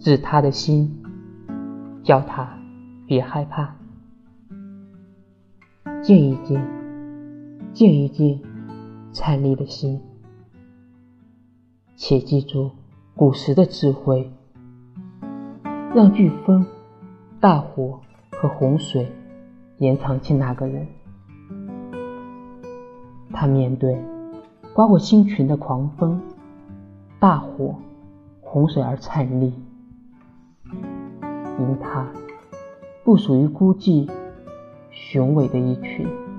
治他的心，叫他别害怕。静一静，静一静，灿丽的心。且记住古时的智慧，让飓风、大火和洪水延长起那个人。他面对刮过星群的狂风、大火、洪水而颤栗，因他不属于孤寂。雄伟的一群。